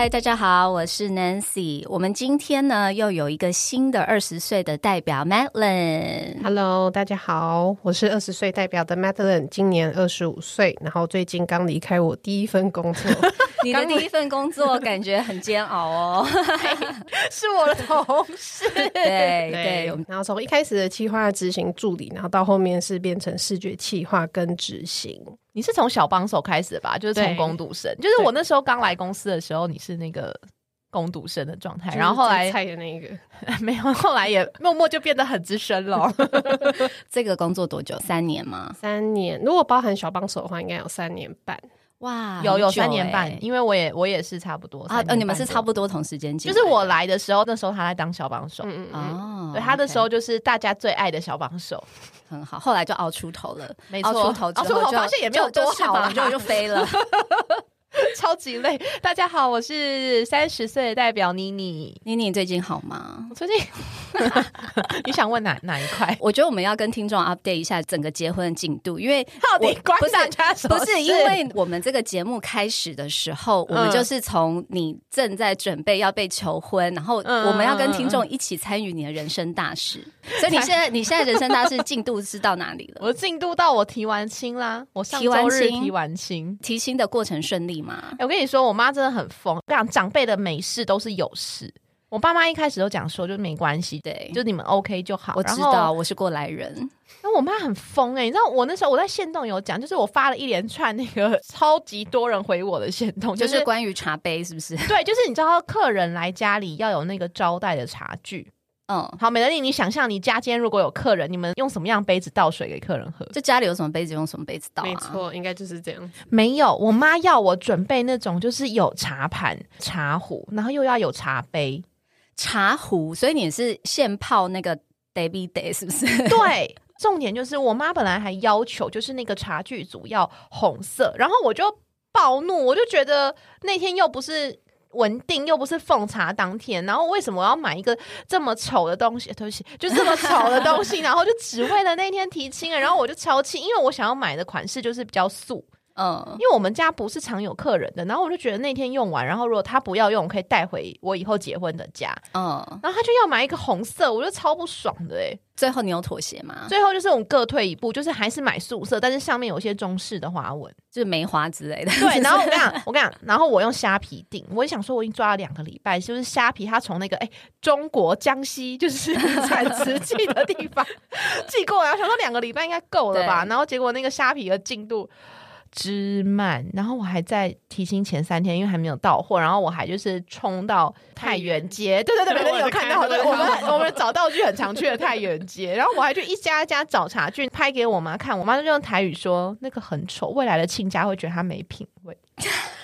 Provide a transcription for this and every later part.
嗨，大家好，我是 Nancy。我们今天呢又有一个新的二十岁的代表 Madeline。Hello，大家好，我是二十岁代表的 Madeline，今年二十五岁，然后最近刚离开我第一份工作，你的第一份工作感觉很煎熬哦。是我的同事。对 对，然后从一开始的企划执行助理，然后到后面是变成视觉企划跟执行。你是从小帮手开始的吧？就是从对攻读生，就是我那时候刚来公司的时候，你是那个攻读生的状态，然后后就是来最菜的那个，没有，后来也默默就变得很资深了。这个工作多久？三年吗？三年，如果包含小帮手的话，应该有三年半。哇，有有三年半欸，因为我也我也是差不多啊，呃，你们是差，不多同时间进，就是我来的时候，那时候他在当小帮手，嗯嗯对他的时候就是大家最爱的小帮手，很好，后来就熬出头了，没错熬出头之熬出发现也没有多好啦翅膀就就飞了。超级累。大家好，我是三十岁的代表妮妮。妮妮最近好吗？我最近 你想问哪哪一块？我觉得我们要跟听众 update 一下整个结婚的进度，因为到底关我不是大家什么不是因为我们这个节目开始的时候，我们嗯就是从你正在准备要被求婚，然后嗯我们要跟听众一起参与你的人生大事。所以你现在你现在人生大事进度是到哪里了？我进度到我提完亲啦，我上提完周日亲提完亲。提亲的过程顺利吗？哎我跟你说，我妈真的很疯。我跟你讲，长辈的没事都是有事。我爸妈一开始都讲说，就没关系，对，就你们 OK 就好。我知道，我是过来人。那我妈很疯哎、你知道我那时候我在线动有讲，就是我发了一连串那个 超级多人回我的线动，就就是是关于茶杯，是不是？对，就是你知道客人来家里要有那个招待的茶具。嗯，好，美乐丽，你想象你家今天如果有客人，你们用什么样杯子倒水给客人喝？就家里有什么杯子用什么杯子倒、啊，没。错，应该就是这样。没有，我妈要我准备那种就是有茶盘、茶壶，然后又要有茶杯。茶壶，所以你是现泡那个 Baby Day 是不是？对，重点就是我妈本来还要求就是那个茶具组要红色，然后我就暴怒，我就觉得那天又不是。文定又不是奉茶当天，然后为什么我要买一个这么丑的东西？对不起，就 这么丑的东西，然后就只为了那天提亲，然后我就超气，因为我想要买的款式就是比较素，嗯因，为我们家不是常有客人的，然后我就觉得那天用完，然后如果他不要用，我可以带回我以后结婚的家，嗯，然后他就要买一个红色，我就超不爽的哎、最后你有妥协吗？最后就是我们各退一步，就是还是买素色，但是上面有一些中式的花纹。就是梅花之类的。对，然后我跟你讲，我跟你讲，然后我用虾皮订，我也想说我已经抓了两个礼拜，就是虾皮他从那个哎、中国江西就是 产瓷器的地方寄过来，我想说两个礼拜应该够了吧，然后结果那个虾皮的进度。之慢，然后我还在提亲前三天，因为还没有到货，然后我还就是冲到太原街，对对对，对每个 有看到，对，我们 我们找道具很常去的太原街，然后我还去一家一家找茶具拍给我妈看，我妈就用台语说那个很丑，未来的亲家会觉得他没品味，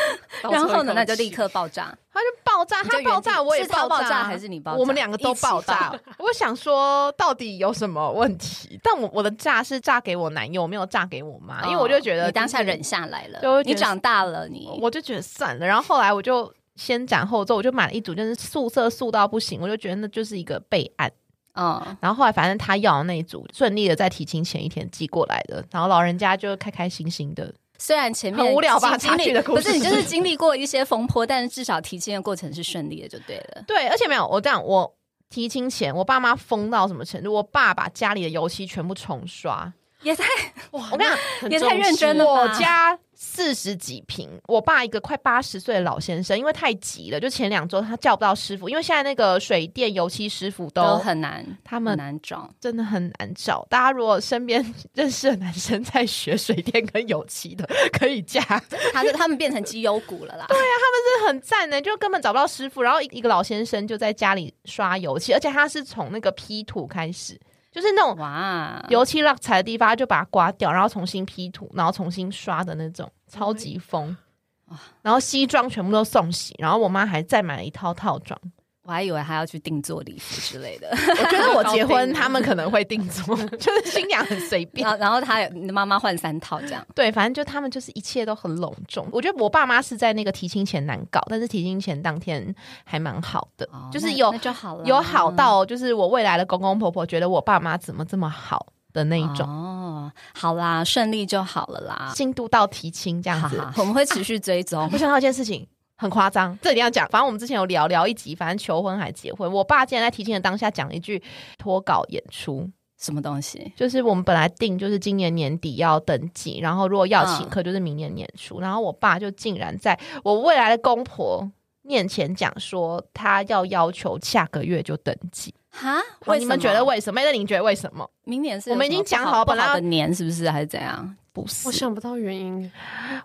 然后呢，那就立刻爆炸。他就爆炸，他爆炸，我也爆炸，还是你爆炸我们两个都爆炸。我想说，到底有什么问题？但我我的炸是炸给我男友，没有炸给我妈，因为我就觉得哦你当下忍下来了对我，觉得你长大了，你我就觉得算了。然后后来我就先斩后奏，我就买了一组，就是素色素到不行，我就觉得那就是一个备案。嗯，然后后来反正他要的那一组顺利的在提亲前一天寄过来的，然后老人家就开开心心的。虽然前面很无聊吧经经历茶具的故事不是你就是经历过一些风波，但是至少提亲的过程是顺利的，就对了。对，而且没有我这样，我提亲前我爸妈疯到什么程度？我爸把家里的油漆全部重刷。也太哇，我跟你讲，也太认真了吧我家四十几平，我爸一个快八十岁的老先生，因为太急了，就前两周他叫不到师傅，因为现在那个水电油漆师傅都都很难，他们很难找。真的很难找。大家如果身边 认识的男生在学水电跟油漆的，可以嫁，他是他们变成绩优股了啦。对啊，他们是很赞的，就根本找不到师傅。然后一一个老先生就在家里刷油漆，而且他是从那个 P 图开始，就是那种哇，油漆落彩的地方，就把它刮掉，然后重新 P 图，然后重新刷的那种，超级疯。然后西装全部都送洗，然后我妈还再买了一套套装，我还以为还要去定做礼服之类的。我觉得我结婚，他们可能会定做，就是新娘很随便然。后然后他你的妈妈换三套这样。对，反正就他们就是一切都很隆重。我觉得我爸妈是在那个提亲前难搞，但是提亲前当天还蛮好的，哦就是有就好了，有好到就是我未来的公公婆婆觉得我爸妈怎么这么好的那一种，哦，好啦，顺利就好了啦。进度到提亲这样子。好好，我们会持续追踪我。想到一件事情。很夸张，这一定要讲。反正我们之前有聊聊一集，反正求婚还结婚。我爸竟然在提亲的当下讲了一句脱稿演出，什么东西？就是我们本来定就是今年年底要登记，然后如果要请嗯客就是明年年初，然后我爸就竟然在我未来的公婆面前讲说，他要要求下个月就登记。哈？好你们觉得为什么？那你觉得为什么？明年是我们已经讲好不本来的年是不是还是怎样？不是我想不到原因。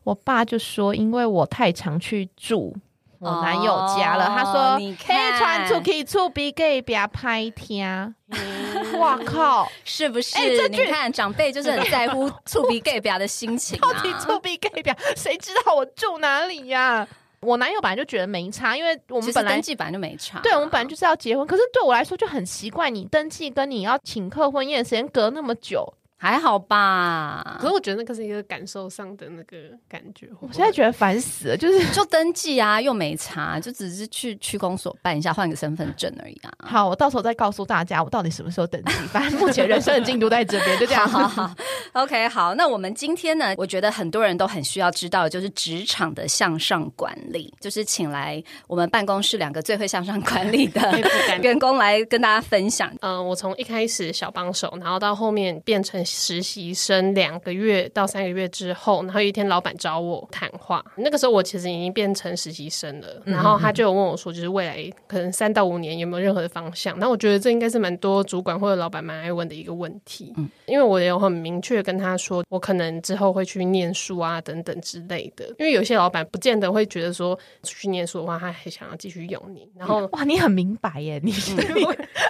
我爸就说，因为我太常去住我男友家了，哦他说你可以看传出去厝比给别拍天。哇靠！是不是？哎这句你看长辈就是很在乎触鼻 gay 表的心情到啊。底厝比给别，谁知道我住哪里呀、我男友本来就觉得没差，因为我我们本来登记本来就没差，对，我们本来就是要结婚，可是对我来说就很奇怪，你登记跟你要请客婚宴时间隔那么久，还好吧可。是我觉得那个是一个感受上的那个感觉。我现在觉得烦死了，就是。就登记啊，又没查，就只是去区公所办一下，换个身份证而已啊。好，我到时候再告诉大家我到底什么时候登记。反正 目前人生的进度在这边，就这样。好好好，OK，好，那我们今天呢，我觉得很多人都很需要知道的就是职场的向上管理，就是请来我们办公室两个最会向上管理的 员工来跟大家分享。嗯，我从一开始小帮手，然后到后面变成实习生，两个月到三个月之后，然后有一天老板找我谈话，那个时候我其实已经变成实习生了，然后他就有问我说，就是未来可能三到五年有没有任何的方向？那我觉得这应该是蛮多主管或者老板蛮爱问的一个问题，嗯。因为我也有很明确跟他说，我可能之后会去念书啊等等之类的，因为有些老板不见得会觉得说去念书的话，他还想要继续用你，然后哇，你很明白耶，你你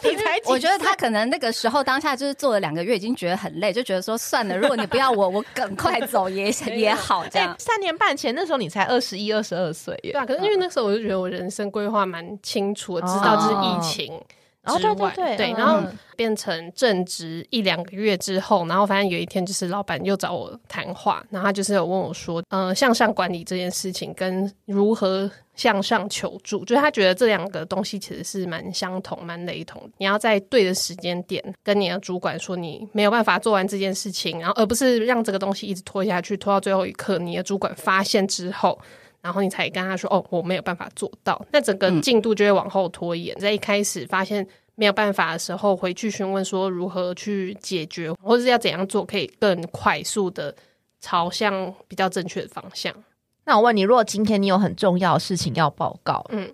你才我觉得他可能那个时候当下就是做了两个月，已经觉得很累，就觉得说算了，如果你不要我，我赶快走也 也好这哎、样。三年半前那时候你才二十一、二十二岁耶对。啊，可是因为那时候我就觉得我人生规划蛮清楚我，知道这是疫情哦，之外，对对对，嗯然后变成正职一两个月之后，然后反正有一天就是老板又找我谈话，然后他就是有问我说，呃，向上管理这件事情跟如何向上求助，就是他觉得这两个东西其实是蛮相同、蛮雷同。你要在对的时间点跟你的主管说你没有办法做完这件事情，然后而不是让这个东西一直拖下去，拖到最后一刻，你的主管发现之后。然后你才跟他说：“哦，我没有办法做到。”那整个进度就会往后拖延。在一开始发现没有办法的时候，回去询问说如何去解决，或者是要怎样做可以更快速的朝向比较正确的方向。那我问你，如果今天你有很重要的事情要报告，嗯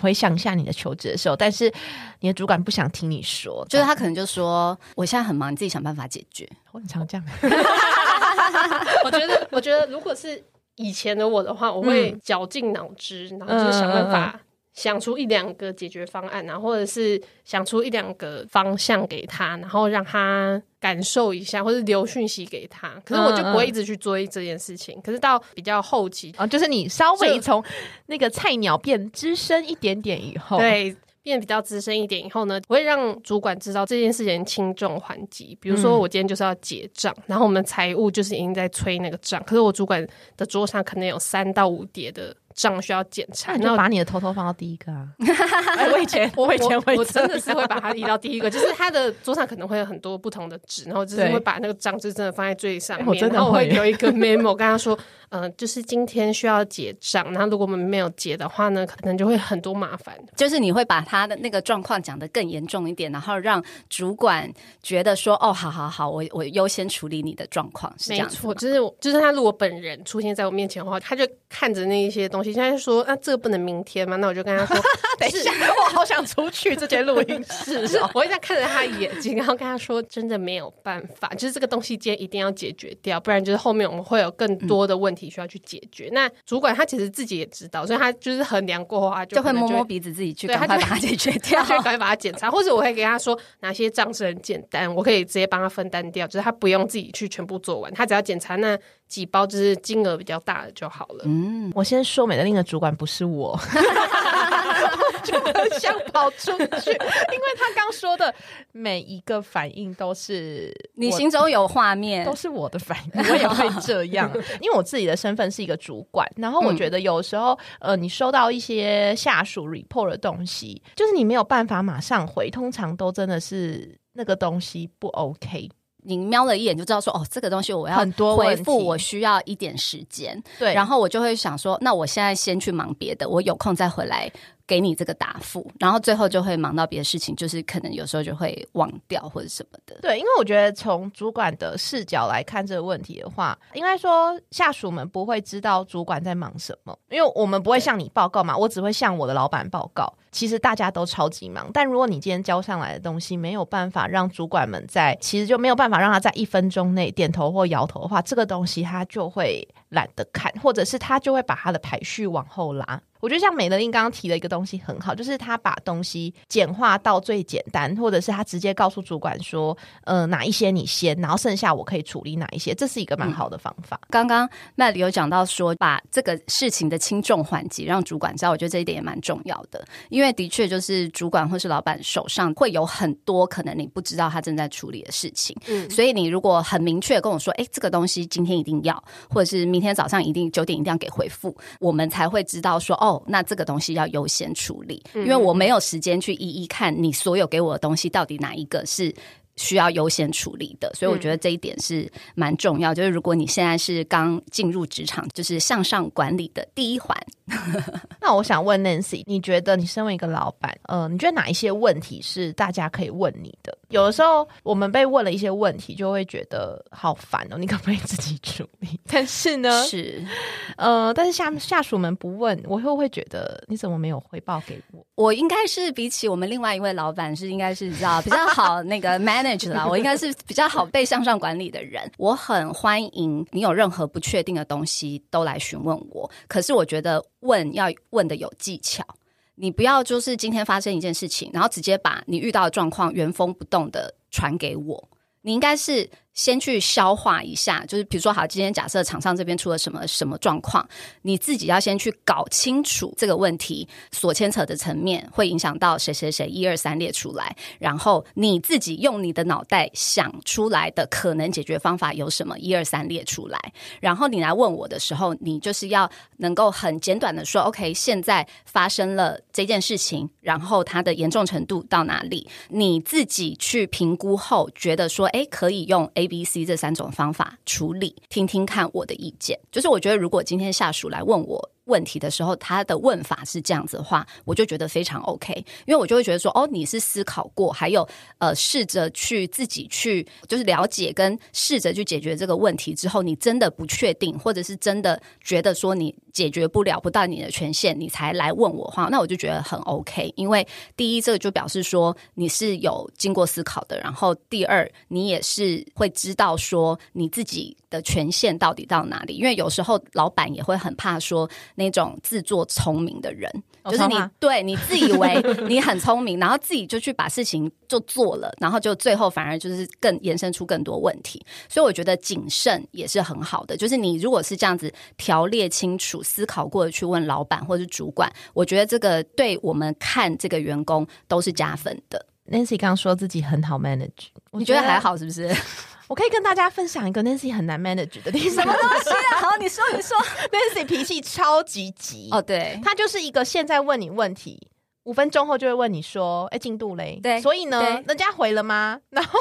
回想一下你的求职的时候，但是你的主管不想听你说，就是他可能就说我现在很忙，你自己想办法解决。我很常这样，我觉得，我觉得如果是以前的我的话，我会绞尽脑汁，然后就是想办法想出一两个解决方案，然后或者是想出一两个方向给他，然后让他感受一下，或者留讯息给他。可是我就不会一直去追这件事情。可是到比较后期，啊，就是你稍微就从那个菜鸟变资深一点点以后，，对。变比较资深一点以后呢，我会让主管知道这件事情轻重缓急。比如说，我今天就是要结账，然后我们财务就是已经在催那个账，可是我主管的桌上可能有三到五叠的账需要检查，那你然后就把你的偷偷放到第一个啊。哎我以前，我以前会我真的是会把它移到第一个，就是他的桌上可能会有很多不同的纸，然后就是会把那个账就真的放在最上面，我真的然后我会会留一个 memo 跟他说，呃，就是今天需要结账，然后如果我们没有结的话呢，可能就会很多麻烦。就是你会把他的那个状况讲得更严重一点，然后让主管觉得说，哦，好好好，我我优先处理你的状况，是这没错，样子。就是我就是他如果本人出现在我面前的话，他就看着那一些东西，现在就说，啊，这个不能明天吗？那我就跟他说，等一下，我好想出去这间录音室哦。我会这样看着他的眼睛，然后跟他说：“真的没有办法，就是这个东西今天一定要解决掉，不然就是后面我们会有更多的问题需要去解决。那主管他其实自己也知道，所以他就是衡量过后，他就就会可能摸摸鼻子，自己去赶快把它解决掉他。就赶快把它检查，或者我会给他说哪些账是很简单，我可以直接帮他分担掉，就是他不用自己去全部做完，他只要检查那几包就是金额比较大的就好了。嗯，我先说，美乐令的主管不是我，就很想跑出去，因为他刚说的每一个反应都是你心中有画面都，是我的反应，我也会这样。因为我自己的身份是一个主管，然后我觉得有时候，呃，你收到一些下属 report 的东西，就是你没有办法马上回，通常都真的是那个东西不 OK。你瞄了一眼就知道说，哦，这个东西我要很多回复，我需要一点时间。对，然后我就会想说，那我现在先去忙别的，我有空再回来给你这个答复。然后最后就会忙到别的事情，就是可能有时候就会忘掉或者什么的。对，因为我觉得从主管的视角来看这个问题的话，应该说下属们不会知道主管在忙什么，因为我们不会向你报告嘛，我只会向我的老板报告。其实大家都超级忙，但如果你今天交上来的东西没有办法让主管们在，其实就没有办法让他在一分钟内点头或摇头的话，这个东西他就会懒得看，或者是他就会把他的排序往后拉。我觉得像美乐英刚刚提的一个东西很好，就是他把东西简化到最简单，或者是他直接告诉主管说，呃，哪一些你先，然后剩下我可以处理哪一些，这是一个蛮好的方法。刚刚麦里有讲到说，把这个事情的轻重缓急让主管知道，我觉得这一点也蛮重要的。因为的确就是主管或是老板手上会有很多可能你不知道他正在处理的事情，嗯，所以你如果很明确跟我说，哎，这个东西今天一定要，或者是明天早上一定九点一定要给回复，我们才会知道说，哦，那这个东西要优先处理，因为我没有时间去一一看你所有给我的东西到底哪一个是。需要优先处理的，所以我觉得这一点是蛮重要。就是如果你现在是刚进入职场，就是向上管理的第一环，那我想问 Nancy，你觉得你身为一个老板，呃，你觉得哪一些问题是大家可以问你的？有的时候我们被问了一些问题，就会觉得好烦哦，你可不可以自己处理？但是呢，是呃，但是下下属们不问，我又会觉得你怎么没有回报给我？我应该是比起我们另外一位老板是应该是知道比较好那个 我应该是比较好被向上管理的人。我很欢迎你有任何不确定的东西都来询问我，可是我觉得问要问的有技巧。你不要就是今天发生一件事情，然后直接把你遇到的状况原封不动的传给我。你应该是先去消化一下，就是比如说，好，今天假设厂商这边出了什么什么状况，你自己要先去搞清楚这个问题所牵扯的层面，会影响到谁谁谁，一二三列出来，然后你自己用你的脑袋想出来的可能解决方法有什么，一二三列出来，然后你来问我的时候，你就是要能够很简短的说，OK，现在发生了这件事情，然后它的严重程度到哪里，你自己去评估后，觉得说，哎，可以用 A、B、C 这三种方法处理，听听看我的意见。就是我觉得，如果今天下属来问我。问题的时候，他的问法是这样子的话，我就觉得非常 OK，因为我就会觉得说，哦，你是思考过，还有呃，试着去自己去就是了解跟试着去解决这个问题之后，你真的不确定，或者是真的觉得说你解决不了，不到你的权限，你才来问我话，那我就觉得很 OK，因为第一，这个就表示说你是有经过思考的，然后第二，你也是会知道说你自己的权限到底到哪里，因为有时候老板也会很怕说。那种自作聪明的人，就是你对你自以为 你很聪明，然后自己就去把事情就做了，然后就最后反而就是更延伸出更多问题。所以我觉得谨慎也是很好的，就是你如果是这样子条列清楚、思考过的去问老板或者是主管，我觉得这个对我们看这个员工都是加分的。Nancy 刚刚说自己很好 manage，你觉得还？好是不是？我可以跟大家分享一个 Nancy 很难 manage 的地方。什么东西啊？好，你说，你说。Nancy 脾气超级急哦，对，他就是一个现在问你问题，五分钟后就会问你说：“哎，进度嘞？”对所以呢，人家回了吗？然后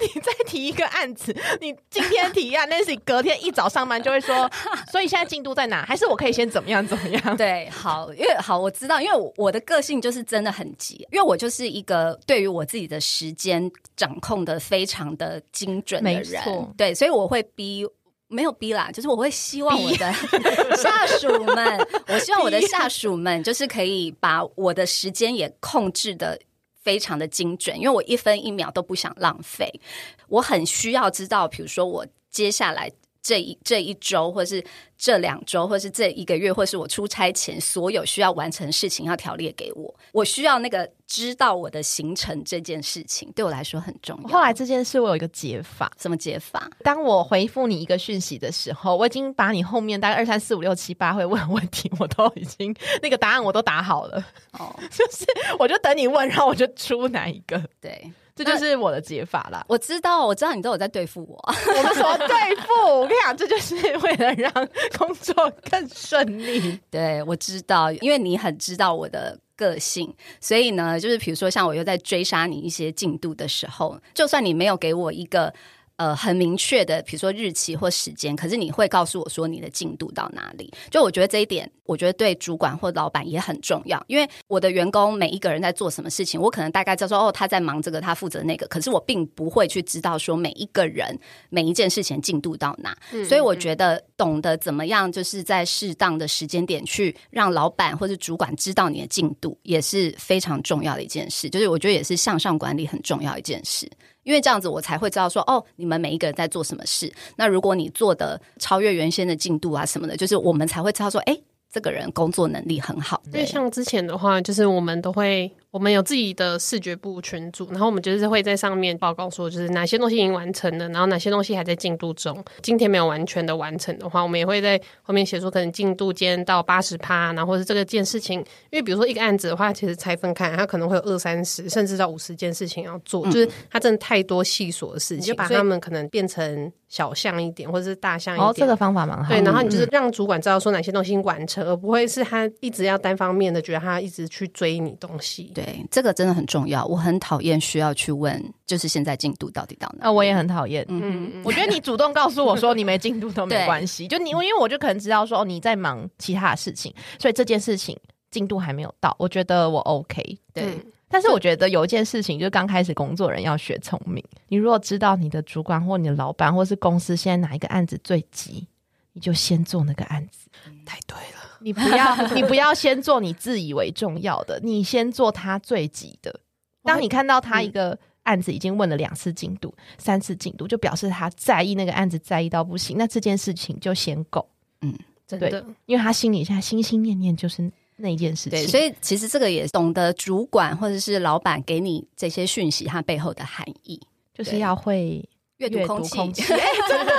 你再提一个案子，你今天提案，Nancy 隔天一早上班就会说：“所以现在进度在哪？还是我可以先怎么样怎么样对，好，因为好，我知道，因为我我的个性就是真的很急，因为我就是一个对于我自己的时间掌控的非常的精准的人错，对，所以我会逼。没有逼啦，就是我会希望我的 下属们，我希望我的下属们就是可以把我的时间也控制的非常的精准，因为我一分一秒都不想浪费。我很需要知道，比如说我接下来这一这一周，或是这两周，或是这一个月，或是我出差前所有需要完成事情要条列给我。我需要那个知道我的行程这件事情，对我来说很重要。后来这件事我有一个解法，什么解法？当我回复你一个讯息的时候，我已经把你后面大概二三四五六七八会问问题，我都已经那个答案我都打好了。哦，就是我就等你问，然后我就出哪一个。对。这就是我的解法啦。我知道，我知道你都有在对付我。我们说对付，我跟你讲，这就是为了让工作更顺利。对，我知道，因为你很知道我的个性，所以呢，就是比如说，像我又在追杀你一些进度的时候，就算你没有给我一个。呃，很明确的，比如说日期或时间，可是你会告诉我说你的进度到哪里？就我觉得这一点，我觉得对主管或老板也很重要，因为我的员工每一个人在做什么事情，我可能大概知道说，哦，他在忙这个，他负责那个，可是我并不会去知道说每一个人每一件事情进度到哪。所以我觉得懂得怎么样，就是在适当的时间点去让老板或者主管知道你的进度，也是非常重要的一件事。就是我觉得也是向上管理很重要一件事。因为这样子，我才会知道说，哦，你们每一个人在做什么事。那如果你做的超越原先的进度啊什么的，就是我们才会知道说，哎，这个人工作能力很好。因为像之前的话，就是我们都会。我们有自己的视觉部群组，然后我们就是会在上面报告说，就是哪些东西已经完成了，然后哪些东西还在进度中。今天没有完全的完成的话，我们也会在后面写说，可能进度今天到八十趴，然后或者这个件事情，因为比如说一个案子的话，其实拆分看，它可能会有二三十，甚至到五十件事情要做，就是它真的太多细琐的事情，就把它们可能变成小项一点，或者是大项一点。哦，这个方法蛮好。对，然后你就是让主管知道说哪些东西完成，而不会是他一直要单方面的觉得他一直去追你东西。对，这个真的很重要。我很讨厌需要去问，就是现在进度到底到哪？啊，我也很讨厌。嗯嗯，我觉得你主动告诉我说你没进度都没 关系。就你，因为我就可能知道说你在忙其他的事情，所以这件事情进度还没有到。我觉得我 OK。对，但是我觉得有一件事情，就是刚开始工作人要学聪明。你如果知道你的主管或你的老板或是公司现在哪一个案子最急，你就先做那个案子。太对了。你不要，你不要先做你自以为重要的，你先做他最急的。当你看到他一个案子已经问了两次进度、三次进度，就表示他在意那个案子，在意到不行。那这件事情就先够。嗯，真的，因为他心里现在心心念念就是那件事情。对，所以其实这个也懂得主管或者是老板给你这些讯息，它背后的含义，就是要会阅读空气。真的。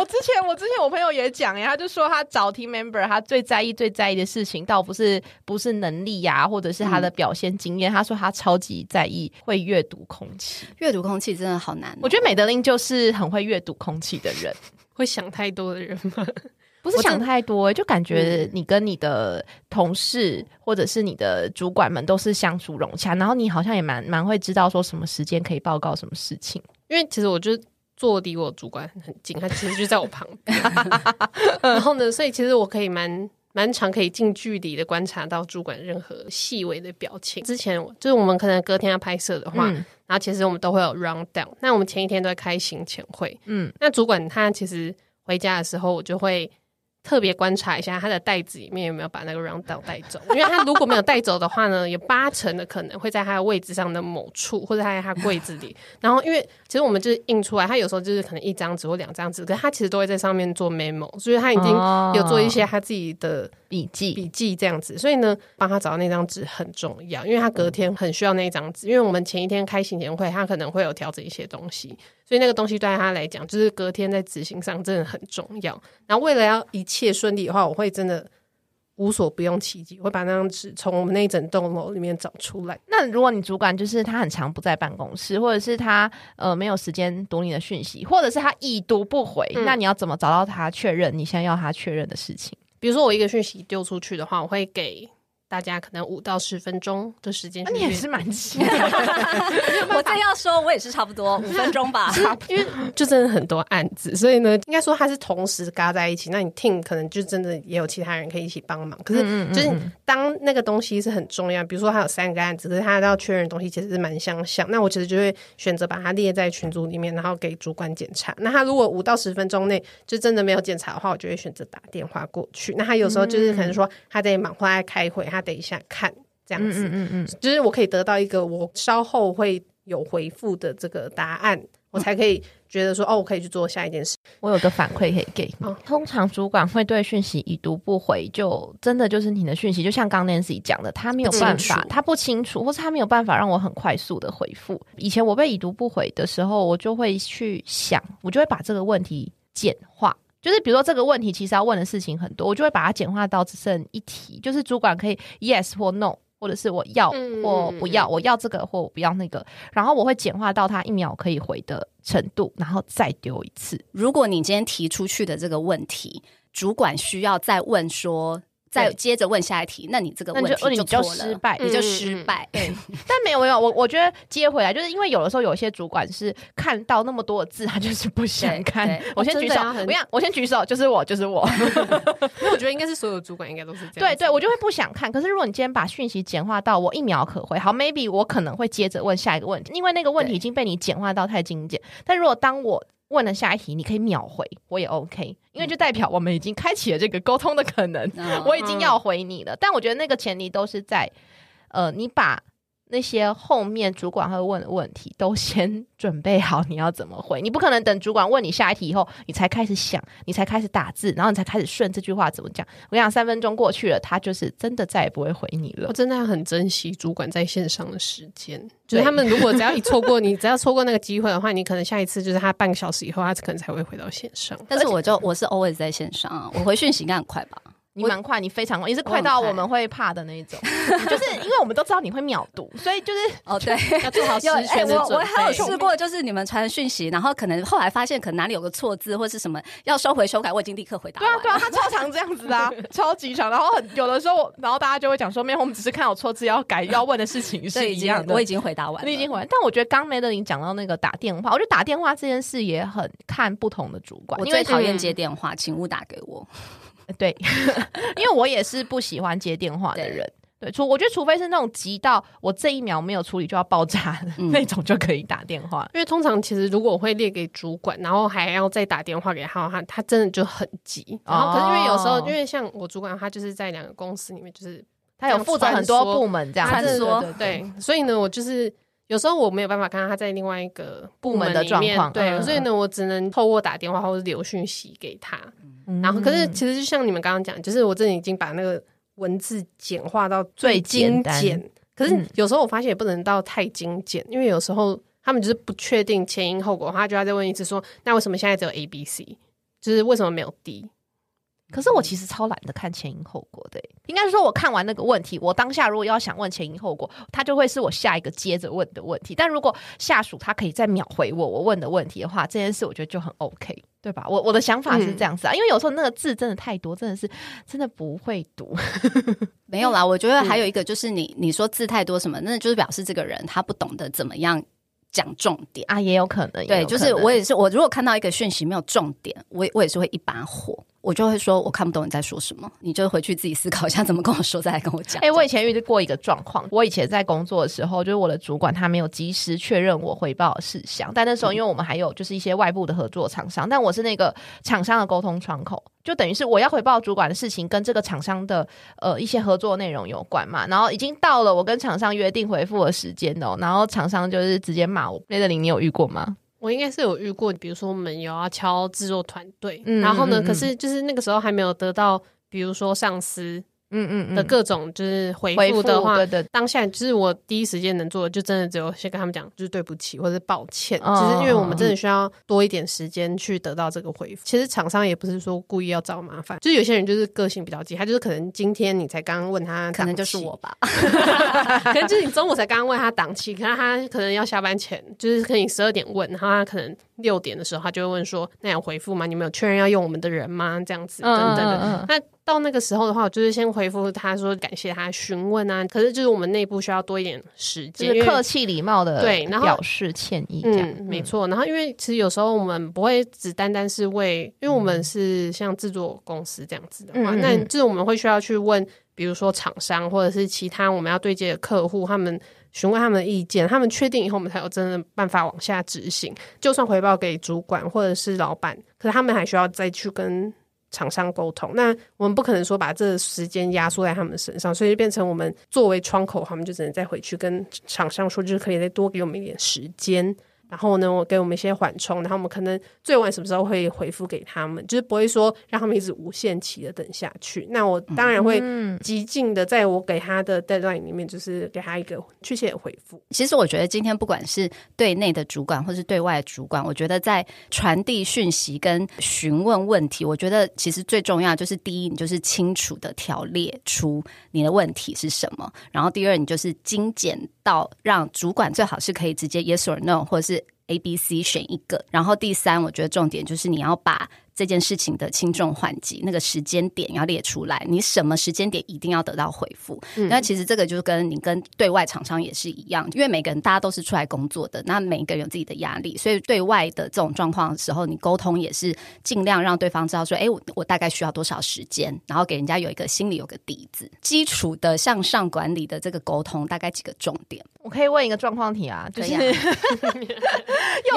我之前，我之前我朋友也讲呀，他就说他找 team member，他最在意、最在意的事情，倒不是不是能力呀，或者是他的表现经验。他说他超级在意会阅读空气，阅读空气真的好难。我觉得美德琳就是很会阅读空气的人，会想太多的人吗？不是想太多，就感觉你跟你的同事或者是你的主管们都是相处融洽，然后你好像也蛮蛮会知道说什么时间可以报告什么事情。因为其实我觉得。坐离我主管很近，他其实就在我旁边。然后呢，所以其实我可以蛮蛮长，可以近距离的观察到主管任何细微的表情。之前就是我们可能隔天要拍摄的话，然后其实我们都会有 round down。那我们前一天都在开行前会，嗯，那主管他其实回家的时候，我就会。特别观察一下他的袋子里面有没有把那个 round down 带走，因为他如果没有带走的话呢，有八成的可能会在他的位置上的某处，或者他在他柜子里。然后，因为其实我们就是印出来，他有时候就是可能一张纸或两张纸，可是他其实都会在上面做 memo，所以他已经有做一些他自己的笔记笔记这样子。所以呢，帮他找到那张纸很重要，因为他隔天很需要那一张纸，因为我们前一天开行前会，他可能会有调整一些东西。所以那个东西对他来讲，就是隔天在执行上真的很重要。然后为了要一切顺利的话，我会真的无所不用其极，会把那张纸从我们那一整栋楼里面找出来。那如果你主管就是他很长不在办公室，或者是他呃没有时间读你的讯息，或者是他已读不回，那你要怎么找到他确认你现在要他确认的事情？比如说我一个讯息丢出去的话，我会给。大家可能五到十分钟的时间，你也是蛮急。我正要说，我也是差不多五分钟吧，因为就真的很多案子，所以呢，应该说它是同时嘎在一起。那你听，可能就真的也有其他人可以一起帮忙。可是，就是当那个东西是很重要，比如说他有三个案子，可是他要确认的东西其实是蛮相像。那我其实就会选择把它列在群组里面，然后给主管检查。那他如果五到十分钟内就真的没有检查的话，我就会选择打电话过去。那他有时候就是可能说他在忙或在开会，他。等一下看这样子，嗯嗯嗯，就是我可以得到一个我稍后会有回复的这个答案，我才可以觉得说，哦，我可以去做下一件事。我有个反馈可以给你。哦通常主管会对讯息已读不回，就真的就是你的讯息，就像刚 Nancy 讲的，他没有办法不，他不清楚，或是他没有办法让我很快速的回复。以前我被已读不回的时候，我就会去想，我就会把这个问题简化。就是比如说这个问题其实要问的事情很多，我就会把它简化到只剩一题，就是主管可以 yes 或 no，或者是我要嗯或不要，我要这个或我不要那个，然后我会简化到他一秒可以回的程度，然后再丢一次。如果你今天提出去的这个问题，主管需要再问说，再接着问下一题，那你这个问那就你题错了，就失败你就嗯失败。对，但没有没有，我我觉得接回来，就是因为有的时候有些主管是看到那么多的字，他就是不想看。我先举手，不要我先举手，就是我，就是我。因为我觉得应该是所有主管应该都是这样。对对，我就会不想看。可是如果你今天把讯息简化到我一秒可回，好，maybe 我可能会接着问下一个问题，因为那个问题已经被你简化到太精简。但如果当我问了下一题，你可以秒回，我也 OK，因为就代表我们已经开启了这个沟通的可能。嗯我已经要回你了。但我觉得那个前提都是在，呃，你把那些后面主管会问的问题都先 准备好，你要怎么回。你不可能等主管问你下一题以后，你才开始想，你才开始打字，然后你才开始顺这句话怎么讲。我跟你讲，三分钟过去了，他就是真的再也不会回你了我。真的很珍惜主管在线上的时间，就是他们如果只要一错过你，只要错过那个机会的话，你可能下一次就是他半个小时以后，他可能才会回到线上。但是我就我是 always 在线上啊，我回讯息应该很快吧？你蛮快，你非常快，你是快到我们会怕的那一种，就是因为我们都知道你会秒读，所以就是 哦，对。要做好十 有哎、全的准我我还有。试过，就是你们传讯息，然后可能后来发现可能哪里有个错字或是什么要收回修改，我已经立刻回答。对啊，对啊，他超常这样子、啊，超级长。然后很有的时候，然后大家就会讲说，没有，我们只是看有错字要改，要问的事情是一样的。我已经回答完了，你已经回答，但我觉得刚梅德林讲到那个打电话，我觉得打电话这件事也很看不同的主管，我最讨厌嗯接电话，请勿打给我。对，因为我也是不喜欢接电话的人。对，除我觉得除非是那种急到我这一秒没有处理就要爆炸的、嗯那种，就可以打电话。因为通常其实如果我会列给主管，然后还要再打电话给他，他他真的就很急。然后可是因为有时候，哦因为像我主管，他就是在两个公司里面，就是他有负责很多部门这样穿子，梭对所以呢，我就是有时候我没有办法看到他在另外一个部门的状况对，嗯所以呢，我只能透过打电话或者留讯息给他。嗯然后，可是其实就像你们刚刚讲，就是我真的已经把那个文字简化到最精简。可是嗯有时候我发现也不能到太精简，因为有时候他们就是不确定前因后果，他就要再问一次说，那为什么现在只有 A、B、C？就是为什么没有 D？可是我其实超懒得看前因后果的欸、应该是说我看完那个问题，我当下如果要想问前因后果，它就会是我下一个接着问的问题。但如果下属他可以再秒回我我问的问题的话，这件事我觉得就很 OK，对吧？我我的想法是这样子啊，因为有时候那个字真的太多，真的是真的不会读。没有啦，我觉得还有一个就是你你说字太多什么，那就是表示这个人他不懂得怎么样讲重点。啊，也有可能，对，就是我也是，我如果看到一个讯息没有重点，我也我也是会一把火，我就会说我看不懂你在说什么，你就回去自己思考一下怎么跟我说，再来跟我讲。哎、我以前遇到过一个状况，我以前在工作的时候，就是我的主管他没有及时确认我汇报的事项，但那时候因为我们还有就是一些外部的合作厂商，但我是那个厂商的沟通窗口，就等于是我要回报主管的事情跟这个厂商的呃一些合作内容有关嘛，然后已经到了我跟厂商约定回复的时间哦，然后厂商就是直接骂我，雷德林，你有遇过吗？我应该是有遇过，比如说我们有要敲制作团队，嗯然后呢，可是就是那个时候还没有得到，比如说上司嗯嗯的各种就是回回复的话，对对，当下就是我第一时间能做的，就真的只有先跟他们讲，就是对不起或者抱歉，哦就是因为我们真的需要多一点时间去得到这个回复。其实厂商也不是说故意要找麻烦，就是有些人就是个性比较急，他就是可能今天你才刚刚问他，可能就是我，吧，可能就是你中午才刚刚问他档期，可能他可能要下班前，就是可以十二点问，然后他可能六点的时候他就会问说，那有回复吗？你们有确认要用我们的人吗？这样子等等的。嗯嗯那到那个时候的话，我就是先回复他说感谢他询问啊，可是就是我们内部需要多一点时就间，客气礼貌的对然后表示歉意，这样、嗯，没错。然后因为其实有时候我们不会只单单是为，因为我们是像制作公司这样子的话，嗯嗯嗯那就是我们会需要去问，比如说厂商或者是其他我们要对接的客户，他们询问他们的意见，他们确定以后，我们才有真的办法往下执行。就算回报给主管或者是老板，可是他们还需要再去跟。厂商沟通，那我们不可能说把这个时间压缩在他们身上，所以就变成我们作为窗口，他们就只能再回去跟厂商说，就是可以再多给我们一点时间。然后呢，我给我们一些缓冲，然后我们可能最晚什么时候会回复给他们，就是不会说让他们一直无限期的等下去。那我当然会极尽的在我给他的 deadline 里面，就是给他一个确切的回复。其实我觉得今天不管是对内的主管或是对外的主管，我觉得在传递讯息跟询问问题，我觉得其实最重要就是第一，你就是清楚的条列出你的问题是什么，然后第二，你就是精简到让主管最好是可以直接 yes or no，或者是 A、B、C 选一个，然后第三，我觉得重点就是你要把这件事情的轻重缓急那个时间点要列出来，你什么时间点一定要得到回复。那其实这个就跟你跟对外厂商也是一样，因为每个人大家都是出来工作的，那每个人有自己的压力，所以对外的这种状况的时候，你沟通也是尽量让对方知道说，哎，我我大概需要多少时间，然后给人家有一个心里有个底子。基础的向上管理的这个沟通，大概几个重点。我可以问一个状况题啊，就是又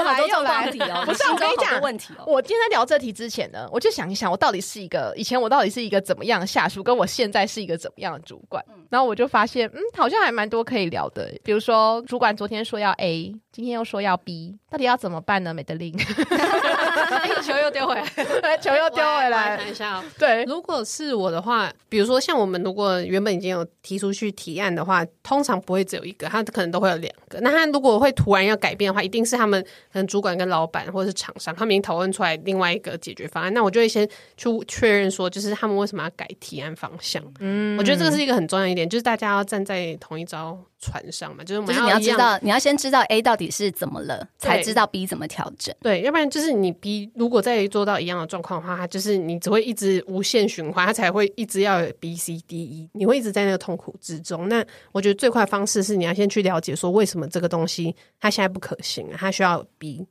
来又来题哦，不是我跟你讲问题哦。我今天在聊这题之前呢，我就想一想，我到底是一个以前我到底是一个怎么样的下属，跟我现在是一个怎么样的主管。然后我就发现，嗯，好像还蛮多可以聊的。比如说，主管昨天说要 A，今天又说要 B，到底要怎么办呢？美德琳，球又丢回来，球又丢回来。等一下哦，对，如果是我的话，比如说像我们如果原本已经有提出去提案的话，通常不会只有一个，他可能都会有两个。那他如果会突然要改变的话，一定是他们可能主管跟老板或者是厂商，他们已经讨论出来另外一个解决方案。那我就会先去确认说，就是他们为什么要改提案方向。嗯，我觉得这个是一个很重要一点，就是大家要站在同一招船上嘛，就是我就是你要知道，你要先知道 A 到底是怎么了，才知道 B 怎么调整。对，要不然就是你 B，如果再做到一样的状况的话，它就是你只会一直无限循环，它才会一直要有 B、C、D、E，你会一直在那个痛苦之中。那我觉得最快的方式是你要先去了解说为什么这个东西它现在不可行啊，它需要 B。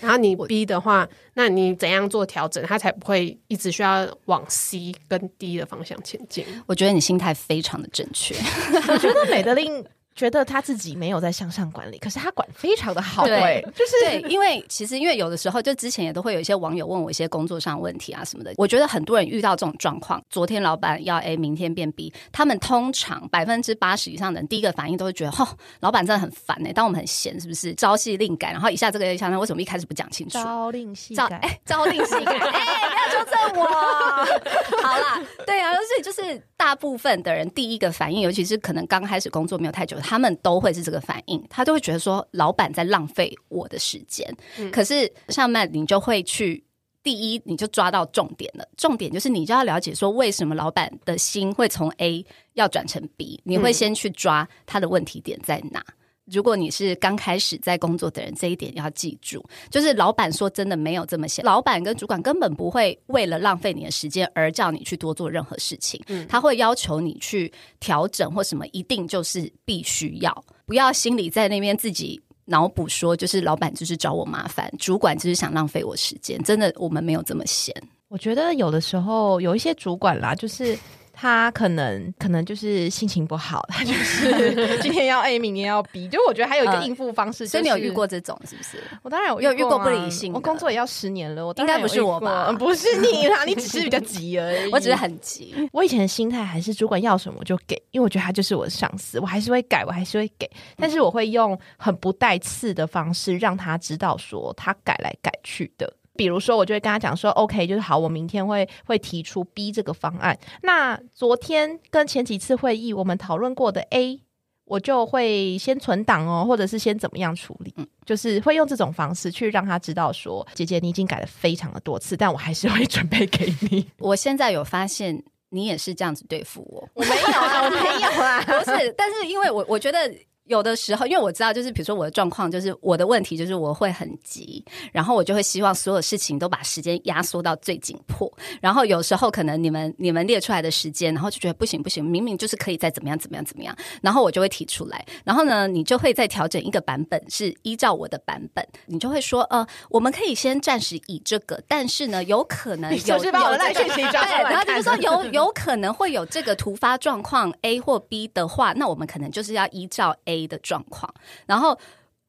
然后你 B 的话，那你怎样做调整，它才不会一直需要往 C 跟 D 的方向前进？我觉得你心态非常的正确。我觉得美德琳觉得他自己没有在向上管理，可是他管非常的好、对欸，就是对，因为其实因为有的时候，就之前也都会有一些网友问我一些工作上问题啊什么的。我觉得很多人遇到这种状况，昨天老板要 A，明天变 B，他们通常百分之八十以上的人第一个反应都会觉得，哦，老板真的很烦哎、当我们很闲是不是？朝夕令改，然后一下这个一下那，为什么一开始不讲清楚？朝令夕改。朝哎，朝令夕改，哎，不要纠正我。好啦，对啊，所以就是大部分的人第一个反应，尤其是可能刚开始工作没有太久，他们都会是这个反应，他都会觉得说老板在浪费我的时间。可是像 Matt，你就会去。第一，你就抓到重点了。重点就是你就要了解说，为什么老板的心会从 A 要转成 B，你会先去抓他的问题点在哪。如果你是刚开始在工作的人，这一点要记住，就是老板说真的没有这么闲，老板跟主管根本不会为了浪费你的时间而叫你去多做任何事情，嗯他会要求你去调整或什么，一定就是必须要，不要心里在那边自己。脑补说，就是老板就是找我麻烦，主管就是想浪费我时间。真的，我们没有这么闲。我觉得有的时候有一些主管啦，就是他可能可能就是心情不好，他就是今天要 A，明天要 B，就我觉得还有一个嗯应付方式、所以你有遇过这种是不是？我当然有有遇过啊不理性我工作也要十年了，我应该不是我吧嗯 不是你啦，你只是比较急而 已。我只是很急。我以前的心态还是主管要什么我就给，因为我觉得他就是我的上司，我还是会改，我还是会给，但是我会用很不带刺的方式让他知道说他改来改去的。比如说，我就会跟他讲说，OK，就是好，我明天会会提出 B 这个方案。那昨天跟前几次会议我们讨论过的 A，我就会先存档哦，或者是先怎么样处理，就是会用这种方式去让他知道说，姐姐你已经改了非常的多次，但我还是会 准备给你。我现在有发现，你也是这样子对付我。我没有啊，我没有啊，不是，但是因为我我觉得。有的时候，因为我知道，就是比如说我的状况，就是我的问题，就是我会很急，然后我就会希望所有事情都把时间压缩到最紧迫。然后有时候可能你们你们列出来的时间，然后就觉得不行不行，明明就是可以再怎么样怎么样怎么样，然后我就会提出来，然后呢，你就会再调整一个版本，是依照我的版本，你就会说，呃，我们可以先暂时以这个，但是呢，有可能有就是把我的有这个烂讯息抓出来对，然后就是说 有有可能会有这个突发状况 A 或 B 的话，那我们可能就是要依照 A 的状况，然后。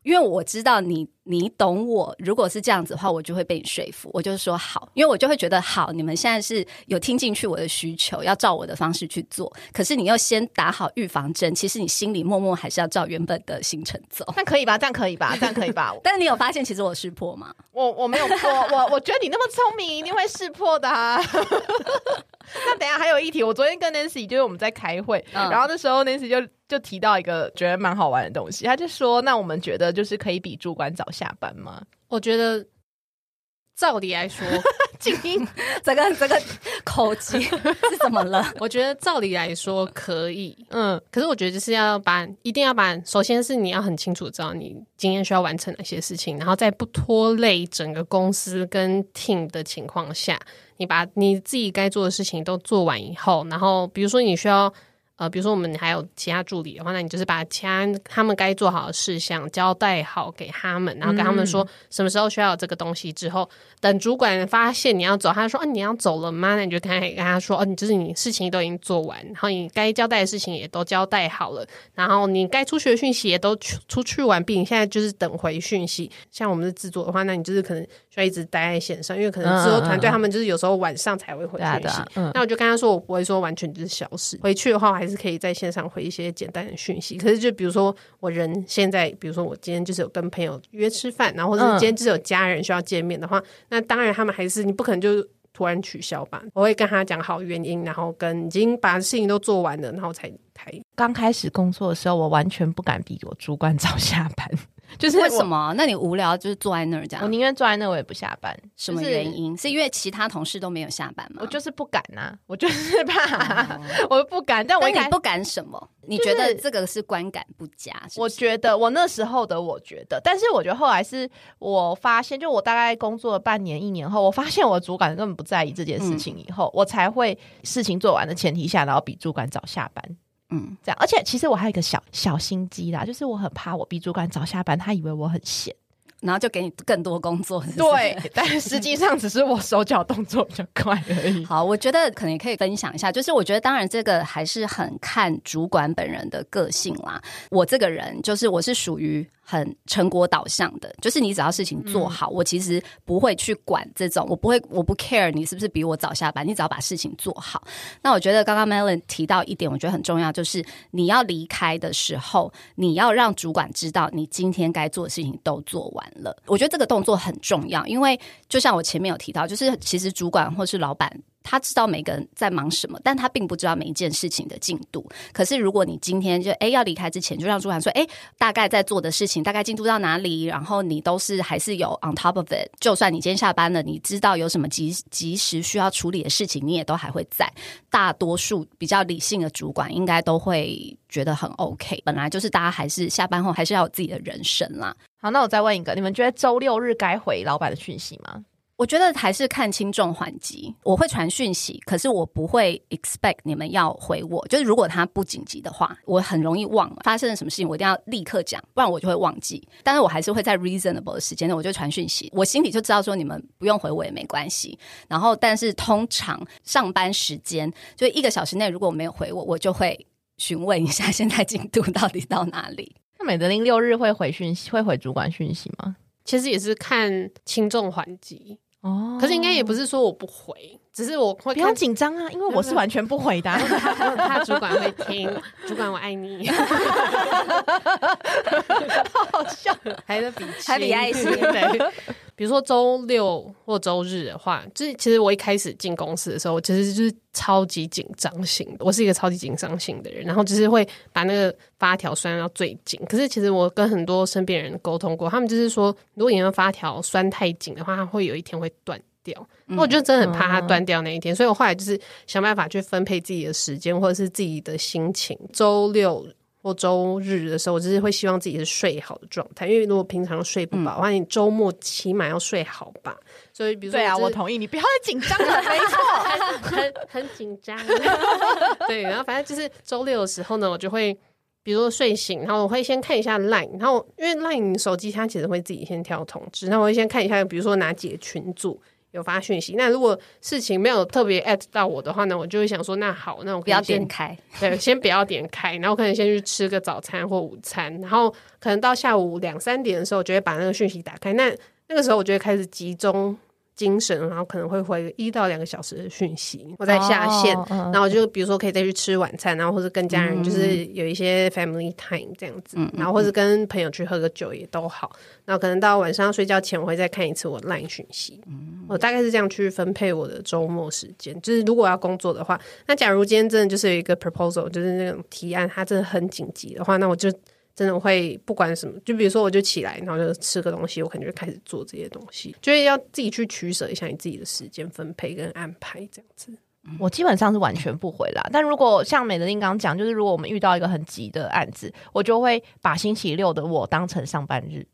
因为我知道你，你懂我。如果是这样子的话，我就会被你说服。我就说好，因为我就会觉得好，你们现在是有听进去我的需求，要照我的方式去做。可是你要先打好预防针，其实你心里默默还是要照原本的行程走。但可以吧？这样可以吧？这样可以吧？但是你有发现，其实我识破吗？我我没有破，我我觉得你那么聪明，一定会识破的。那等下还有一题，我昨天跟 Nancy 就是我们在开会，然后那时候 Nancy 就就提到一个觉得蛮好玩的东西，他就说：“那我们觉得就是可以比主管早下班吗？”我觉得照理来说，静音，这个这个口技是怎么了？我觉得照理来说可以，嗯，可是我觉得就是要把一定要把，首先是你要很清楚知道你今天需要完成哪些事情，然后在不拖累整个公司跟 team 的情况下。你把你自己该做的事情都做完以后，然后比如说你需要。呃，比如说我们还有其他助理的话，那你就是把其他他们该做好的事项交代好给他们，然后跟他们说什么时候需要这个东西。之后等主管发现你要走，他说：“哦，你要走了吗？”那你就可以跟他说：“哦，你就是你事情都已经做完，然后你该交代的事情也都交代好了，然后你该出去的讯息也都出出去完毕，你现在就是等回讯息。像我们的制作的话，那你就是可能需要一直待在线上，因为可能制作团队他们就是有时候晚上才会回讯息。那我就跟他说，我不会说完全就是消失，回去的话还是可以在线上回一些简单的讯息，可是就比如说我人现在，比如说我今天就是有跟朋友约吃饭，然后或者今天就是有家人需要见面的话，那当然他们还是你不可能就突然取消吧？我会跟他讲好原因，然后跟已经把事情都做完了，然后才才刚开始工作的时候，我完全不敢比我主管早下班。就是为什么？那你无聊就是坐在那儿这样？我宁愿坐在那，我也不下班。什么原因？是因为其他同事都没有下班吗？我就是不敢呐，我就是怕，我不敢。但我你不敢什么？你觉得这个是观感不佳？我觉得我那时候的我觉得，但是我觉得后来是我发现，就我大概工作了半年一年后，我发现我主管根本不在意这件事情，以后我才会事情做完的前提下，然后比主管早下班。嗯，这样，而且其实我还有一个小小心机啦，就是我很怕我比主管早下班，他以为我很闲，然后就给你更多工作。对，但实际上只是我手脚动作比较快而已。好，我觉得可能可以分享一下，就是我觉得当然这个还是很看主管本人的个性啦。我这个人就是我是属于。很成果导向的，就是你只要事情做好，我其实不会去管这种，我不会，我不 care 你是不是比我早下班，你只要把事情做好。那我觉得刚刚 Melon 提到一点，我觉得很重要，就是你要离开的时候，你要让主管知道你今天该做的事情都做完了。我觉得这个动作很重要，因为就像我前面有提到，就是其实主管或是老板。他知道每个人在忙什么，但他并不知道每一件事情的进度。可是如果你今天就哎要离开之前，就让主管说哎大概在做的事情大概进度到哪里，然后你都是还是有 on top of it。就算你今天下班了，你知道有什么及及时需要处理的事情，你也都还会在。大多数比较理性的主管应该都会觉得很 OK。本来就是大家还是下班后还是要有自己的人生啦。好，那我再问一个，你们觉得周六日该回老板的讯息吗？我觉得还是看轻重缓急。我会传讯息，可是我不会 expect 你们要回我。就是如果他不紧急的话，我很容易忘了发生了什么事情，我一定要立刻讲，不然我就会忘记。但是我还是会在 reasonable 的时间内，我就传讯息。我心里就知道说你们不用回我也没关系。然后，但是通常上班时间就一个小时内，如果我没有回我，我就会询问一下现在进度到底到哪里。那美德林六日会回讯息，会回主管讯息吗？其实也是看轻重缓急。可是应该也不是说我不回，只是我会不用紧张啊，因为我是完全不回的。他主管会听，主管我爱你，好好笑，还得比还比爱心。对，比如说周六或周日的话，就是其实我一开始进公司的时候，其实就是超级紧张型的，我是一个超级紧张型的人，然后就是会把那个发条拴到最紧。可是其实我跟很多身边人沟通过，他们就是说，如果你的发条拴太紧的话，它会有一天会断掉。那我就真的很怕它断掉那一天，所以我后来就是想办法去分配自己的时间或者是自己的心情。周六。或周日的时候，我就是会希望自己是睡好的状态，因为如果平常睡不饱的话，你周末起码要睡好吧。所以，比如说，对啊，我同意你不要再紧张了，没错，很很紧张。对，然后反正就是周六的时候呢，我就会，比如说睡醒，然后我会先看一下 Line，然后因为 Line 手机它其实会自己先跳通知，那我会先看一下，比如说哪几个群组。有发讯息。那如果事情没有特别 at 到我的话呢，我就会想说，那好，那我不要点开，对，先不要点开，然后可能先去吃个早餐或午餐，然后可能到下午两三点的时候，我就会把那个讯息打开。那那个时候我就会开始集中精神，然后可能会回一到两个小时的讯息，我再下线，哦嗯然后就比如说可以再去吃晚餐，然后或者跟家人就是有一些 family time 这样子，然后或者跟朋友去喝个酒也都好。然后可能到晚上睡觉前，我会再看一次我 LINE 讯息。我大概是这样去分配我的周末时间。就是如果要工作的话，那假如今天真的就是有一个 proposal，就是那种提案，它真的很紧急的话，那我就真的会不管什么，就比如说我就起来，然后就吃个东西，我可能就开始做这些东西，就是要自己去取舍一下你自己的时间分配跟安排这样子。我基本上是完全不回啦。但如果像美德令刚刚讲，就是如果我们遇到一个很急的案子，我就会把星期六的我当成上班日。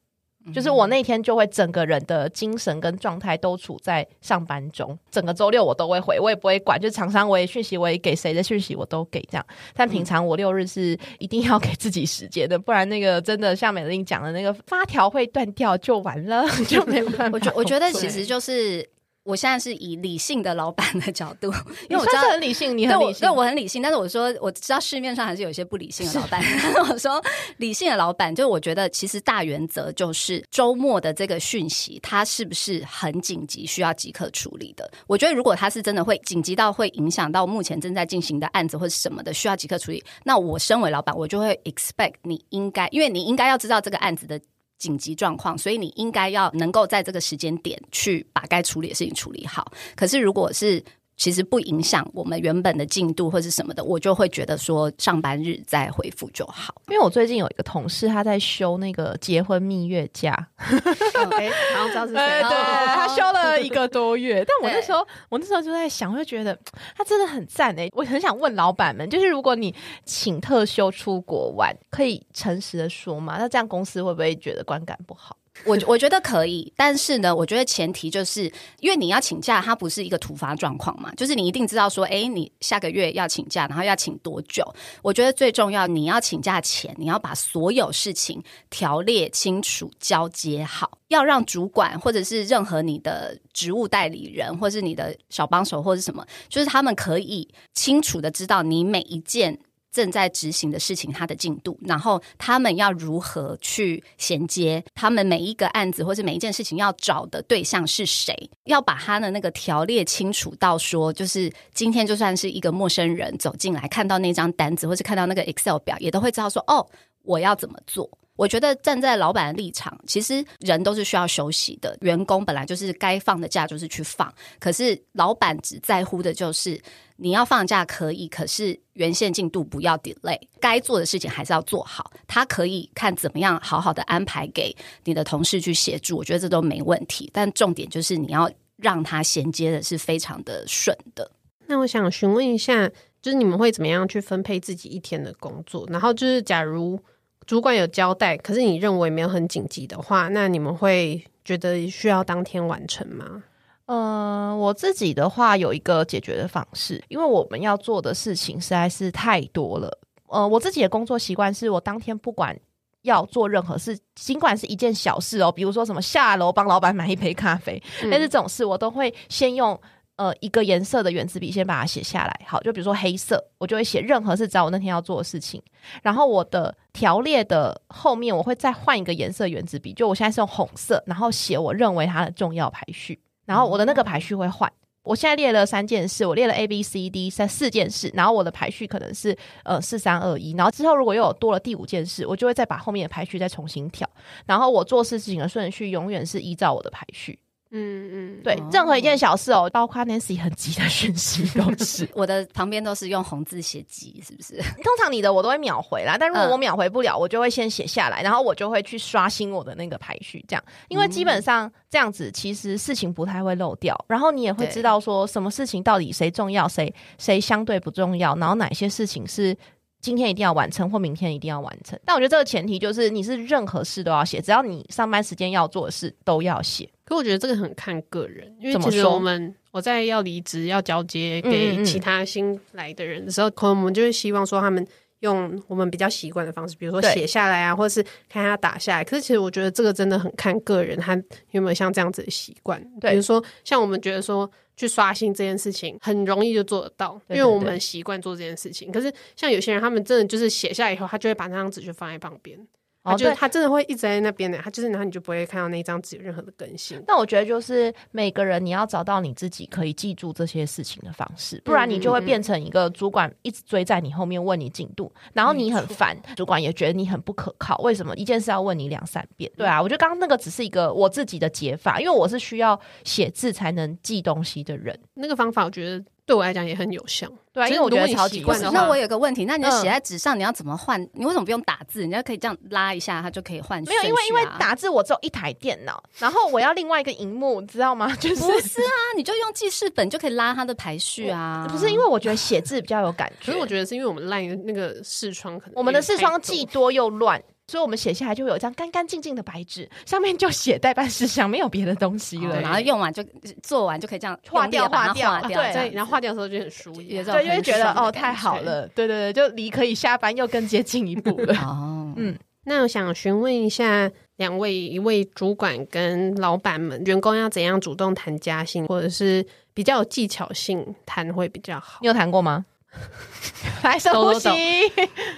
就是我那天就会整个人的精神跟状态都处在上班中，整个周六我都会回，我也不会管，就厂商我也讯息，我也给谁的讯息我都给这样。但平常我六日是一定要给自己时间的，不然那个真的像美玲讲的那个发条会断掉就完了，就没有办法。我觉我觉得其实就是我现在是以理性的老板的角度，因 因为我知道道很理性，你很理性，对我很理性，但是我说我知道市面上还是有一些不理性的老板。我说理性的老板，就是我觉得其实大原则就是周末的这个讯息，它是不是很紧急，需要即刻处理的？我觉得如果它是真的会紧急到会影响到目前正在进行的案子或是什么的，需要即刻处理，那我身为老板，我就会 expect 你应该，因为你应该要知道这个案子的。紧急状况，所以你应该要能够在这个时间点去把该处理的事情处理好。可是如果是其实不影响我们原本的进度或是什么的，我就会觉得说上班日再回复就好。因为我最近有一个同事，他在休那个结婚蜜月假，哎，好像知道是谁 对。他休了一个多月。但我那时候，我那时候就在想，我就觉得他真的很赞哎！我很想问老板们，就是如果你请特休出国玩，可以诚实的说吗？那这样公司会不会觉得观感不好？我我觉得可以，但是呢，我觉得前提就是因为你要请假，它不是一个突发状况嘛，就是你一定知道说，哎，你下个月要请假，然后要请多久？我觉得最重要，你要请假前，你要把所有事情条列清楚、交接好，要让主管或者是任何你的职务代理人，或是你的小帮手或是什么，就是他们可以清楚的知道你每一件。正在执行的事情，它的进度，然后他们要如何去衔接，他们每一个案子或是每一件事情要找的对象是谁，要把他的那个条列清楚到说，就是今天就算是一个陌生人走进来，看到那张单子或是看到那个 Excel 表，也都会知道说，哦，我要怎么做。我觉得站在老板的立场，其实人都是需要休息的，员工本来就是该放的假就是去放，可是老板只在乎的就是你要放假可以，可是原线进度不要 delay，该做的事情还是要做好。他可以看怎么样好好的安排给你的同事去协助，我觉得这都没问题。但重点就是你要让他衔接的是非常的顺的。那我想询问一下，就是你们会怎么样去分配自己一天的工作？然后就是假如主管有交代，可是你认为没有很紧急的话，那你们会觉得需要当天完成吗？嗯、我自己的话有一个解决的方式，因为我们要做的事情实在是太多了。呃，我自己的工作习惯是我当天不管要做任何事，尽管是一件小事哦，比如说什么下楼帮老板买一杯咖啡，嗯但是这种事我都会先用。呃，一个颜色的圆珠笔先把它写下来。好，就比如说黑色，我就会写任何是找我那天要做的事情。然后我的条列的后面，我会再换一个颜色圆珠笔，就我现在是用红色，然后写我认为它的重要排序。然后我的那个排序会换。我现在列了三件事，我列了 A B C D 三四件事，然后我的排序可能是呃四三二一，然后之后如果又有多了第五件事，我就会再把后面的排序再重新调，然后我做事情的顺序永远是依照我的排序。嗯嗯，对，任何一件小事哦，包括 Nancy 很急的讯息都是。我的旁边都是用红字写急，是不是？通常你的我都会秒回啦，但如果嗯我秒回不了，我就会先写下来，然后我就会去刷新我的那个排序，这样，因为基本上这样子其实事情不太会漏掉，然后你也会知道说什么事情到底谁重要，谁谁相对不重要，然后哪些事情是。今天一定要完成，或明天一定要完成。但我觉得这个前提就是你是任何事都要写，只要你上班时间要做的事都要写。可我觉得这个很看个人，因为其实我们我在要离职要交接给嗯其他新来的人的时候，可能我们就会希望说他们用我们比较习惯的方式，比如说对写下来啊，或者是看他打下来。可是其实我觉得这个真的很看个人，他有没有像这样子的习惯。对比如说像我们觉得说去刷新这件事情很容易就做得到，因为我对们习惯做这件事情。可是像有些人，他们真的就是写下来以后，他就会把那张纸就放在旁边。他哦，对。就他真的会一直在那边的，他就是然后你就不会看到那一张纸有任何的更新。但我觉得就是每个人你要找到你自己可以记住这些事情的方式，不然你就会变成一个主管一直追在你后面问你进度，然后你很烦，主管也觉得你很不可靠。为什么一件事要问你两三遍？对啊，我觉得刚刚那个只是一个我自己的解法，因为我是需要写字才能记东西的人。那个方法我觉得对我来讲也很有效。对啊，其实因为我觉得你超级有效习惯的那我有个问题，那你就嗯写在纸上，你要怎么换？你为什么不用打字？人家可以这样拉一下，它就可以换、没有，因为因为打字我只有一台电脑，然后我要另外一个荧幕，知道吗？就是不是啊，你就用记事本就可以拉它的排序啊。不是因为我觉得写字比较有感觉，可是我觉得是因为我们赖那个视窗可能我们的视窗既多多又乱，所以我们写下来就会有一张干干净净的白纸，上面就写代办事项，没有别的东西了。哦然后用完就做完就可以这样划掉划掉划掉，对然后划掉的时候就很舒压。有这种对，就会很觉得哦，太好了，对对对，就离可以下班又更接近一步了。哦，嗯那我想询问一下两位，一位主管跟老板们，员工要怎样主动谈加薪，或者是比较有技巧性谈会比较好你？有谈过吗？来深呼吸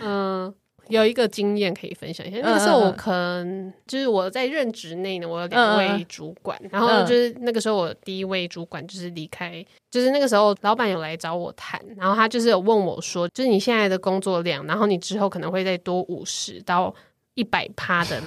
嗯、有一个经验可以分享一下。那个时候我可能就是我在任职内呢，我有两位嗯主管，然后就是那个时候我第一位主管就是离开，就是那个时候老板有来找我谈，然后他就是有问我说，就是你现在的工作量，然后你之后可能会再多五十到一百趴的。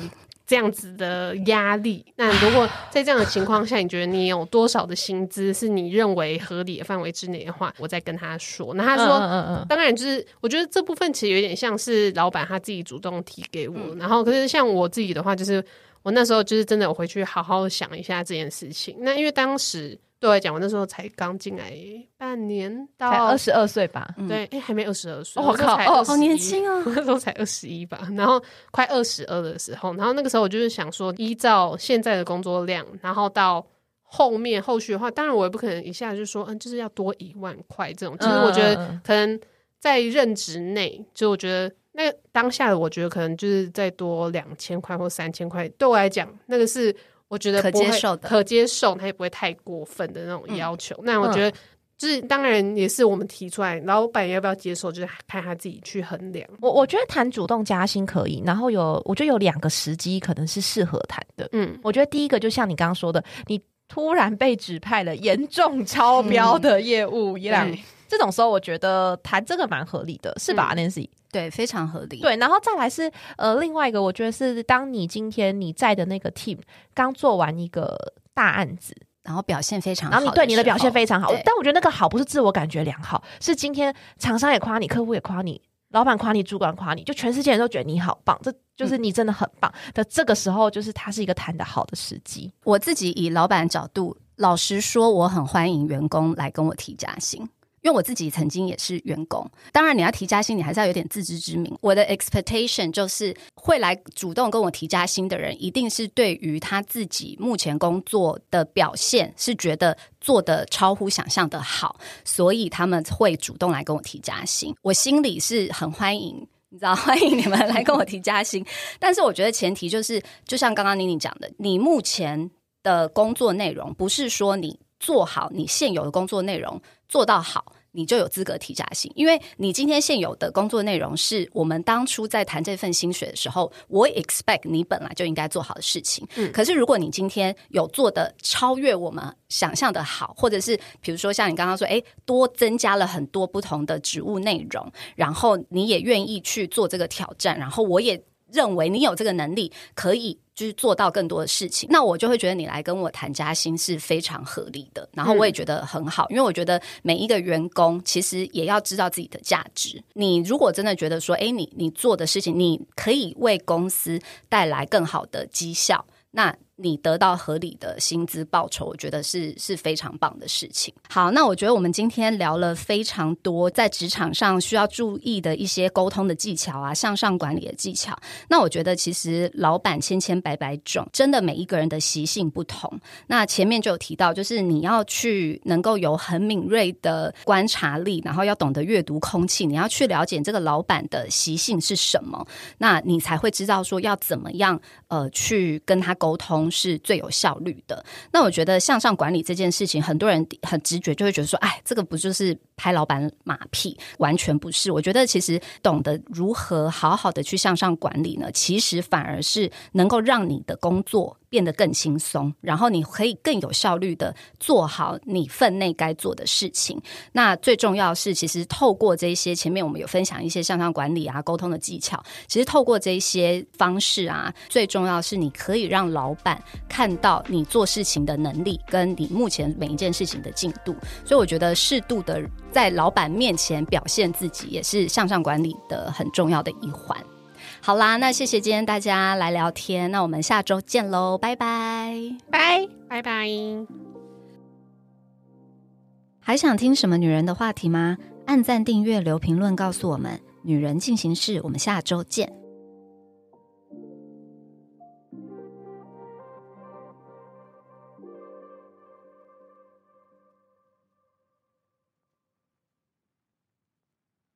这样子的压力，那如果在这样的情况下，你觉得你有多少的薪资是你认为合理的范围之内的话，我再跟他说。那他说，嗯嗯嗯当然，就是我觉得这部分其实有点像是老板他自己主动提给我，然后可是像我自己的话，就是我那时候就是真的我回去好好想一下这件事情。那因为当时对我来讲，我那时候才刚进来半年才到二十二岁吧？对，哎、还没二十二岁，哦我那才靠哦好年轻啊 我那时候才二十一吧，然后快二十二的时候，然后那个时候我就是想说，依照现在的工作量，然后到后面后续的话，当然我也不可能一下就说，嗯，就是要多一万块这种。其实我觉得可能在任职内，就我觉得那个当下的我觉得可能就是再多两千块或三千块，对我来讲，那个是我觉得可接受的可接受，他也不会太过分的那种嗯要求。那我觉得。就是当然也是我们提出来，老板要不要接受，就是看他自己去衡量。我我觉得谈主动加薪可以，然后有我觉得有两个时机可能是适合谈的。嗯，我觉得第一个就像你刚刚说的，你突然被指派了严重超标的业务一样，嗯这种时候我觉得谈这个蛮合理的，是吧、嗯。N a n c y 对，非常合理。，对，然后再来是呃，另外一个我觉得是，当你今天你在的那个 team 刚做完一个大案子，然后表现非常好，然后你对你的表现非常好，但我觉得那个好不是自我感觉良好，是今天厂商也夸你，客户也夸你，老板夸你，主管夸你，就全世界人都觉得你好棒，这就是你真的很棒的。这个时候，就是它是一个谈得好的时机。我自己以老板角度，老实说，我很欢迎员工来跟我提加薪。因为我自己曾经也是员工，当然你要提加薪，你还是要有点自知之明。我的 expectation 就是会来主动跟我提加薪的人，一定是对于他自己目前工作的表现是觉得做的超乎想象的好，所以他们会主动来跟我提加薪。我心里是很欢迎。你知道，欢迎你们来跟我提加薪，但是我觉得前提就是，就像刚刚妮妮讲的，你目前的工作内容不是说你做好你现有的工作内容做到好，你就有资格提加薪。因为你今天现有的工作内容是我们当初在谈这份薪水的时候，我 expect 你本来就应该做好的事情。嗯可是如果你今天有做的超越我们想象的好，或者是比如说像你刚刚说，诶，多增加了很多不同的职务内容，然后你也愿意去做这个挑战，然后我也认为你有这个能力，可以就是做到更多的事情，那我就会觉得你来跟我谈加薪是非常合理的。然后我也觉得很好，因为我觉得每一个员工其实也要知道自己的价值。你如果真的觉得说，诶，你你做的事情，你可以为公司带来更好的绩效，那你得到合理的薪资报酬，我觉得是是非常棒的事情。好，那我觉得我们今天聊了非常多在职场上需要注意的一些沟通的技巧啊，向上管理的技巧。那我觉得其实老板千千百百种，真的每一个人的习性不同。那前面就有提到，就是你要去能够有很敏锐的观察力，然后要懂得阅读空气，你要去了解这个老板的习性是什么，那你才会知道说要怎么样呃去跟他沟通。是最有效率的。那我觉得向上管理这件事情，很多人很直觉就会觉得说，哎，这个不就是拍老板马屁？完全不是。我觉得其实懂得如何好好的去向上管理呢，其实反而是能够让你的工作。变得更轻松，然后你可以更有效率的做好你分内该做的事情。那最重要是，其实透过这些前面我们有分享一些向上管理啊、沟通的技巧，其实透过这些方式啊，最重要是你可以让老板看到你做事情的能力，跟你目前每一件事情的进度。所以我觉得适度的在老板面前表现自己，也是向上管理的很重要的一环。好啦，那谢谢今天大家来聊天，那我们下周见喽，拜拜，拜拜拜。还想听什么女人的话题吗？按赞、订阅、留评论，告诉我们。女人进行式，我们下周见。